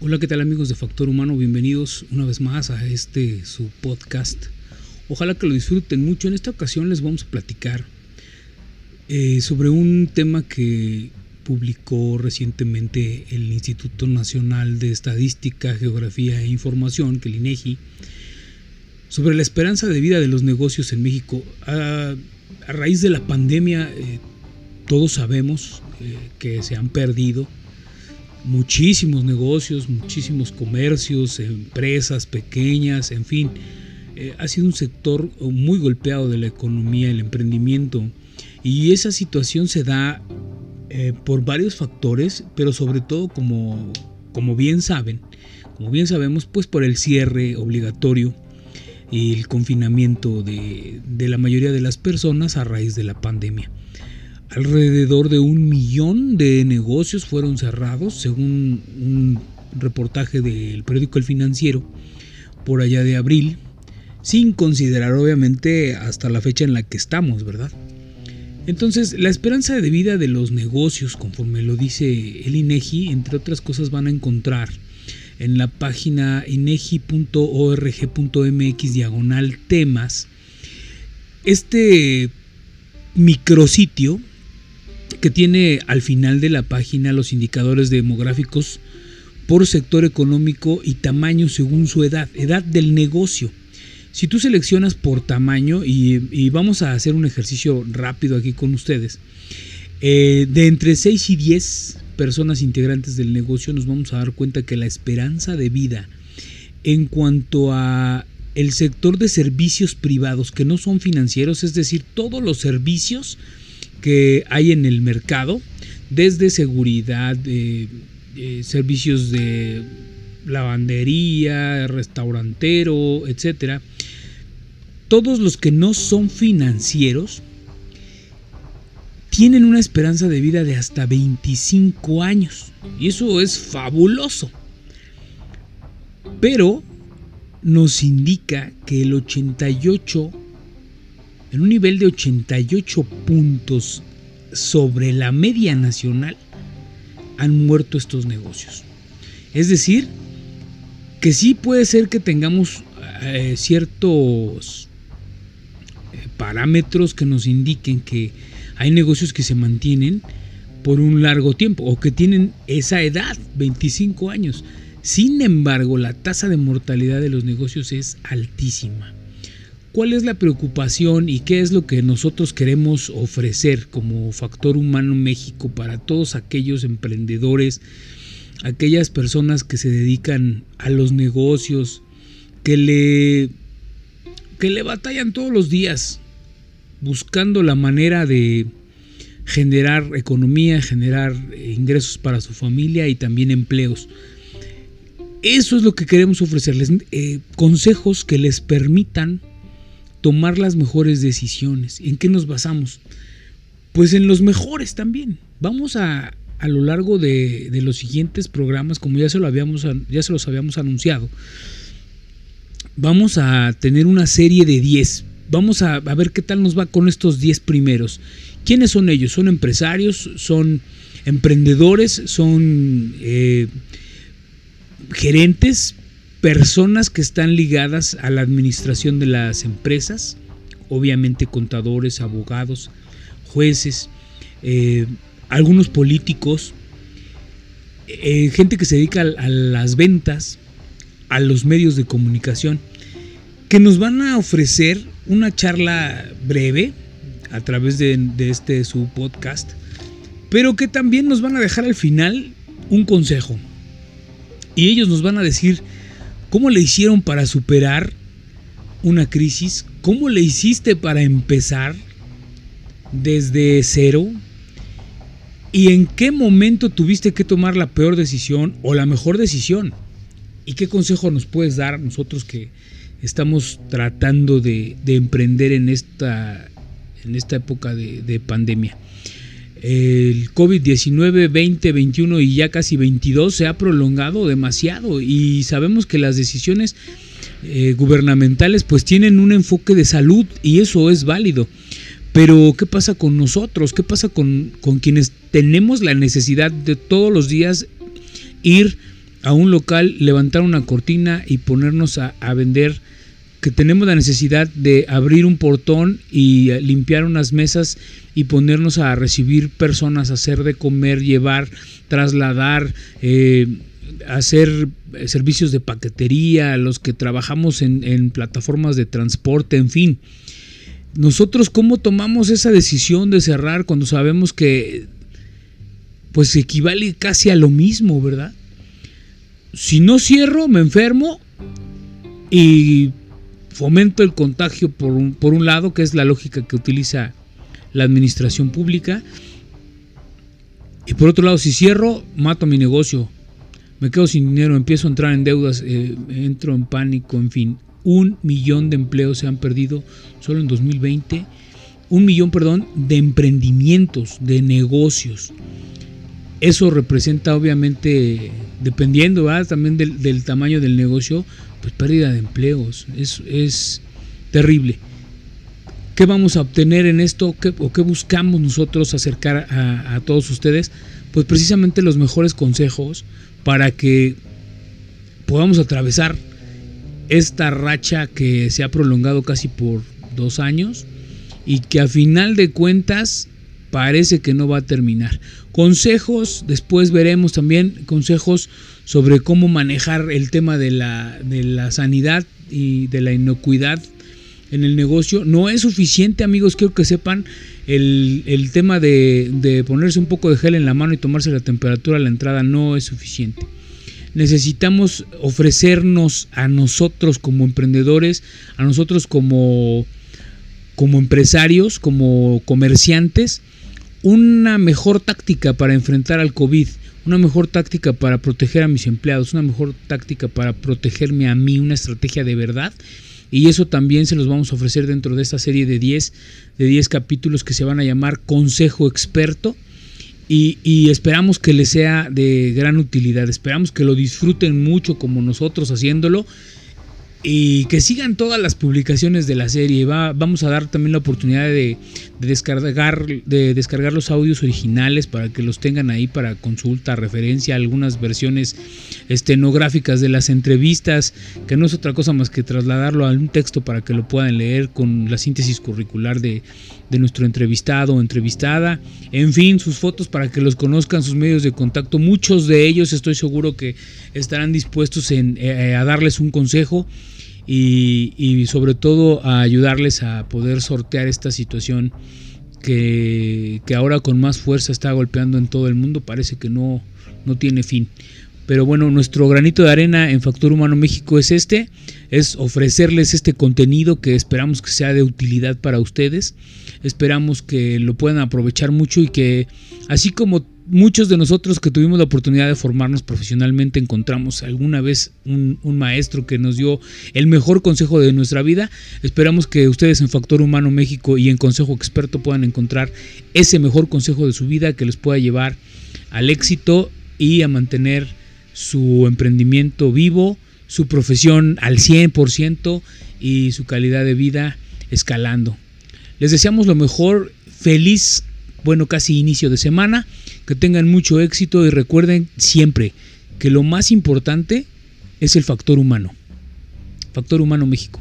Hola, ¿qué tal amigos de Factor Humano? Bienvenidos una vez más a este su podcast. Ojalá que lo disfruten mucho. En esta ocasión les vamos a platicar eh, sobre un tema que publicó recientemente el Instituto Nacional de Estadística, Geografía e Información, que el INEGI, sobre la esperanza de vida de los negocios en México. A, raíz de la pandemia, eh, todos sabemos eh, que se han perdido muchísimos negocios, muchísimos comercios, empresas pequeñas, en fin. Eh, ha sido un sector muy golpeado de la economía, el emprendimiento. Y esa situación se da eh, por varios factores, pero sobre todo como, como bien saben, como bien sabemos, pues por el cierre obligatorio y el confinamiento de, de la mayoría de las personas a raíz de la pandemia. Alrededor de un millón de negocios fueron cerrados, según un reportaje del periódico El Financiero, por allá de abril, sin considerar obviamente hasta la fecha en la que estamos, ¿verdad? Entonces, la esperanza de vida de los negocios, conforme lo dice el INEGI, entre otras cosas van a encontrar en la página inegi.org.mx diagonal temas este micrositio que tiene al final de la página los indicadores demográficos por sector económico y tamaño según su edad, edad del negocio. Si tú seleccionas por tamaño, y, vamos a hacer un ejercicio rápido aquí con ustedes, eh, de entre 6 y 10 personas integrantes del negocio nos vamos a dar cuenta que la esperanza de vida en cuanto a el sector de servicios privados que no son financieros, es decir, todos los servicios que hay en el mercado, desde seguridad, servicios de lavandería, restaurantero, etcétera. Todos los que no son financieros tienen una esperanza de vida de hasta 25 años. Y eso es fabuloso. Pero nos indica que el 88 en un nivel de 88 puntos sobre la media nacional, han muerto estos negocios. Es decir, que sí puede ser que tengamos eh, ciertos eh, parámetros que nos indiquen que hay negocios que se mantienen por un largo tiempo o que tienen esa edad, 25 años. Sin embargo, la tasa de mortalidad de los negocios es altísima cuál es la preocupación y qué es lo que nosotros queremos ofrecer como factor humano México para todos aquellos emprendedores, aquellas personas que se dedican a los negocios, que le, que le batallan todos los días buscando la manera de generar economía, generar ingresos para su familia y también empleos. Eso es lo que queremos ofrecerles, eh, consejos que les permitan tomar las mejores decisiones. ¿En qué nos basamos? Pues en los mejores también. Vamos a, a lo largo de, los siguientes programas, como ya se, lo habíamos, ya se los habíamos anunciado, vamos a tener una serie de 10. Vamos a, ver qué tal nos va con estos 10 primeros. ¿Quiénes son ellos? ¿Son empresarios? ¿Son emprendedores? ¿Son eh, gerentes? Personas que están ligadas a la administración de las empresas, obviamente contadores, abogados, jueces, eh, algunos políticos, eh, gente que se dedica a, las ventas, a los medios de comunicación, que nos van a ofrecer una charla breve a través de, de este su podcast, pero que también nos van a dejar al final un consejo. Y ellos nos van a decir ¿Cómo le hicieron para superar una crisis? ¿Cómo le hiciste para empezar desde cero? ¿Y en qué momento tuviste que tomar la peor decisión o la mejor decisión? ¿Y qué consejo nos puedes dar nosotros que estamos tratando de, emprender en esta, en esta época de pandemia? El COVID-19 2021 y ya casi 22 se ha prolongado demasiado y sabemos que las decisiones eh, gubernamentales pues tienen un enfoque de salud y eso es válido. Pero ¿qué pasa con nosotros? ¿Qué pasa con, con quienes tenemos la necesidad de todos los días ir a un local, levantar una cortina y ponernos a vender que tenemos la necesidad de abrir un portón y limpiar unas mesas y ponernos a recibir personas, hacer de comer, llevar, trasladar, eh, hacer servicios de paquetería, los que trabajamos en, en, plataformas de transporte, en fin. Nosotros cómo tomamos esa decisión de cerrar cuando sabemos que pues equivale casi a lo mismo, ¿verdad? Si no cierro, me enfermo y fomento el contagio por un, por un lado, que es la lógica que utiliza la administración pública. Y por otro lado, si cierro, mato mi negocio. Me quedo sin dinero, empiezo a entrar en deudas, eh, entro en pánico, en fin. Un millón de empleos se han perdido solo en 2020. Un millón, perdón, de emprendimientos, de negocios. Eso representa obviamente, dependiendo también del, del tamaño del negocio, pues pérdida de empleos, es, es terrible. ¿Qué vamos a obtener en esto ¿Qué, o qué buscamos nosotros acercar a todos ustedes? Pues precisamente los mejores consejos para que podamos atravesar esta racha que se ha prolongado casi por dos años y que a final de cuentas parece que no va a terminar. Consejos, después veremos también consejos sobre cómo manejar el tema de la, de la sanidad y de la inocuidad en el negocio. No es suficiente, amigos, quiero que sepan el, el tema de, de, ponerse un poco de gel en la mano y tomarse la temperatura a la entrada no es suficiente. Necesitamos ofrecernos a nosotros como emprendedores, a nosotros como, como empresarios, como comerciantes, una mejor táctica para enfrentar al COVID una mejor táctica para proteger a mis empleados, una mejor táctica para protegerme a mí, una estrategia de verdad. Y eso también se los vamos a ofrecer dentro de esta serie de 10, de 10 capítulos que se van a llamar Consejo Experto. Y, y, esperamos que les sea de gran utilidad, esperamos que lo disfruten mucho como nosotros haciéndolo y que sigan todas las publicaciones de la serie. Va, vamos a dar también la oportunidad de, de, descargar, de descargar los audios originales para que los tengan ahí para consulta, referencia, algunas versiones estenográficas de las entrevistas, que no es otra cosa más que trasladarlo a un texto para que lo puedan leer con la síntesis curricular de, de nuestro entrevistado o entrevistada. En fin, sus fotos para que los conozcan, sus medios de contacto. Muchos de ellos estoy seguro que estarán dispuestos en, eh, a darles un consejo y, y, sobre todo a ayudarles a poder sortear esta situación que, que, ahora con más fuerza está golpeando en todo el mundo. Parece que no, no tiene fin. Pero bueno, nuestro granito de arena en Factor Humano México es este, es ofrecerles este contenido que esperamos que sea de utilidad para ustedes. Esperamos que lo puedan aprovechar mucho y que así como muchos de nosotros que tuvimos la oportunidad de formarnos profesionalmente encontramos alguna vez un, maestro que nos dio el mejor consejo de nuestra vida. Esperamos que ustedes en Factor Humano México y en Consejo Experto puedan encontrar ese mejor consejo de su vida que les pueda llevar al éxito y a mantener su emprendimiento vivo, su profesión al 100% y su calidad de vida escalando. Les deseamos lo mejor, feliz, bueno, casi inicio de semana que tengan mucho éxito y recuerden siempre que lo más importante es el factor humano. Factor humano México.